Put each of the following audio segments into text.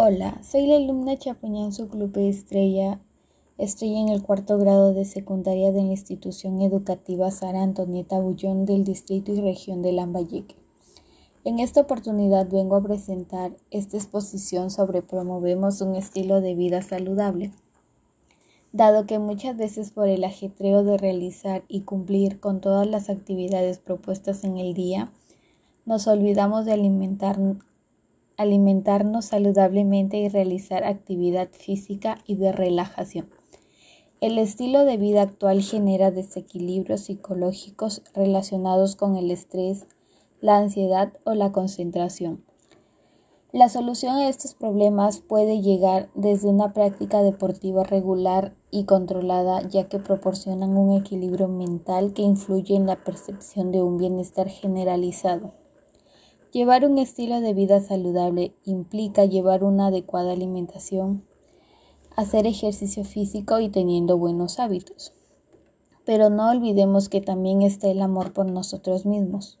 Hola, soy la alumna Chapuñán su club Estrella. Estoy en el cuarto grado de secundaria de la institución educativa Sara Antonieta Bullón del distrito y región de Lambayeque. En esta oportunidad vengo a presentar esta exposición sobre promovemos un estilo de vida saludable. Dado que muchas veces por el ajetreo de realizar y cumplir con todas las actividades propuestas en el día, nos olvidamos de alimentar alimentarnos saludablemente y realizar actividad física y de relajación. El estilo de vida actual genera desequilibrios psicológicos relacionados con el estrés, la ansiedad o la concentración. La solución a estos problemas puede llegar desde una práctica deportiva regular y controlada, ya que proporcionan un equilibrio mental que influye en la percepción de un bienestar generalizado. Llevar un estilo de vida saludable implica llevar una adecuada alimentación, hacer ejercicio físico y teniendo buenos hábitos. Pero no olvidemos que también está el amor por nosotros mismos.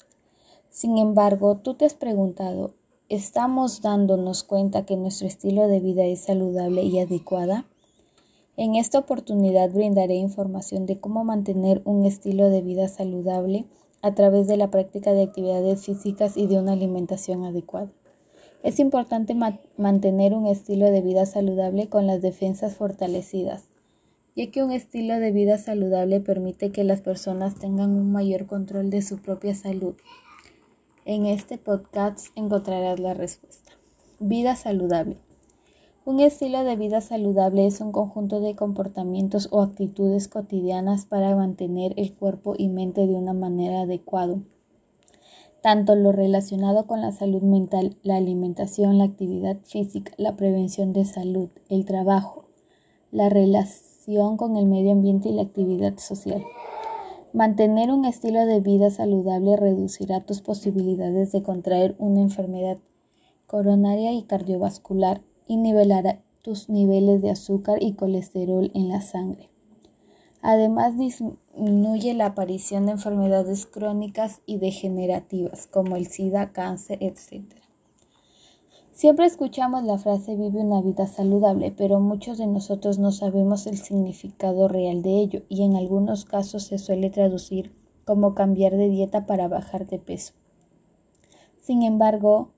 Sin embargo, tú te has preguntado, ¿estamos dándonos cuenta que nuestro estilo de vida es saludable y adecuada? En esta oportunidad brindaré información de cómo mantener un estilo de vida saludable a través de la práctica de actividades físicas y de una alimentación adecuada. Es importante mantener un estilo de vida saludable con las defensas fortalecidas, ya que un estilo de vida saludable permite que las personas tengan un mayor control de su propia salud. En este podcast encontrarás la respuesta. Vida saludable. Un estilo de vida saludable es un conjunto de comportamientos o actitudes cotidianas para mantener el cuerpo y mente de una manera adecuada. Tanto lo relacionado con la salud mental, la alimentación, la actividad física, la prevención de salud, el trabajo, la relación con el medio ambiente y la actividad social. Mantener un estilo de vida saludable reducirá tus posibilidades de contraer una enfermedad coronaria y cardiovascular y nivelará tus niveles de azúcar y colesterol en la sangre. Además, disminuye la aparición de enfermedades crónicas y degenerativas como el SIDA, cáncer, etc. Siempre escuchamos la frase vive una vida saludable, pero muchos de nosotros no sabemos el significado real de ello y en algunos casos se suele traducir como cambiar de dieta para bajar de peso. Sin embargo,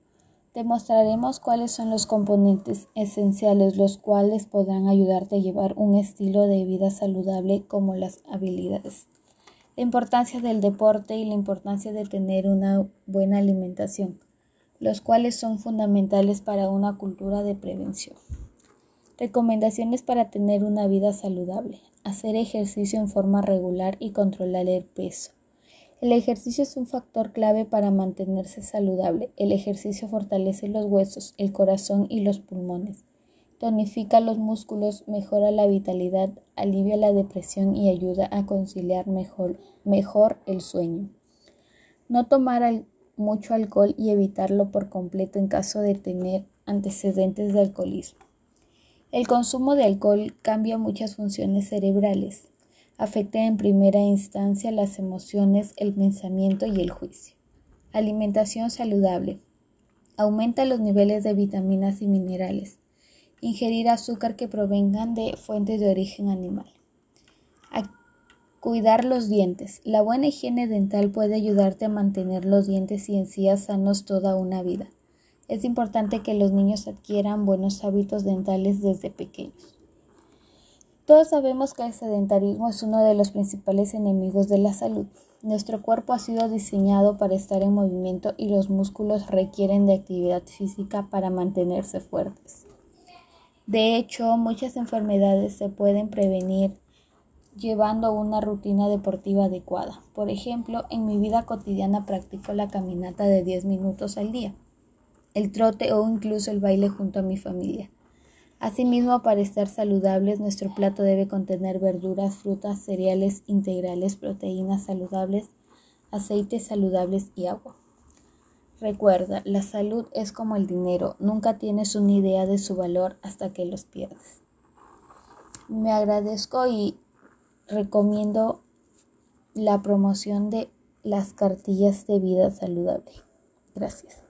Demostraremos cuáles son los componentes esenciales los cuales podrán ayudarte a llevar un estilo de vida saludable como las habilidades. La importancia del deporte y la importancia de tener una buena alimentación, los cuales son fundamentales para una cultura de prevención. Recomendaciones para tener una vida saludable. Hacer ejercicio en forma regular y controlar el peso el ejercicio es un factor clave para mantenerse saludable. El ejercicio fortalece los huesos, el corazón y los pulmones. Tonifica los músculos, mejora la vitalidad, alivia la depresión y ayuda a conciliar mejor, el sueño. No tomar mucho alcohol y evitarlo por completo en caso de tener antecedentes de alcoholismo. El consumo de alcohol cambia muchas funciones cerebrales afecta en primera instancia las emociones, el pensamiento y el juicio. Alimentación saludable. Aumenta los niveles de vitaminas y minerales. Ingerir azúcar que provengan de fuentes de origen animal. cuidar los dientes. La buena higiene dental puede ayudarte a mantener los dientes y encías sanos toda una vida. Es importante que los niños adquieran buenos hábitos dentales desde pequeños. Todos sabemos que el sedentarismo es uno de los principales enemigos de la salud. Nuestro cuerpo ha sido diseñado para estar en movimiento y los músculos requieren de actividad física para mantenerse fuertes. De hecho, muchas enfermedades se pueden prevenir llevando una rutina deportiva adecuada. Por ejemplo, en mi vida cotidiana practico la caminata de 10 minutos al día, el trote o incluso el baile junto a mi familia. Asimismo, para estar saludables, nuestro plato debe contener verduras, frutas, cereales integrales, proteínas saludables, aceites saludables y agua. Recuerda, la salud es como el dinero, nunca tienes una idea de su valor hasta que los pierdes. Me agradezco y recomiendo la promoción de las cartillas de vida saludable. Gracias.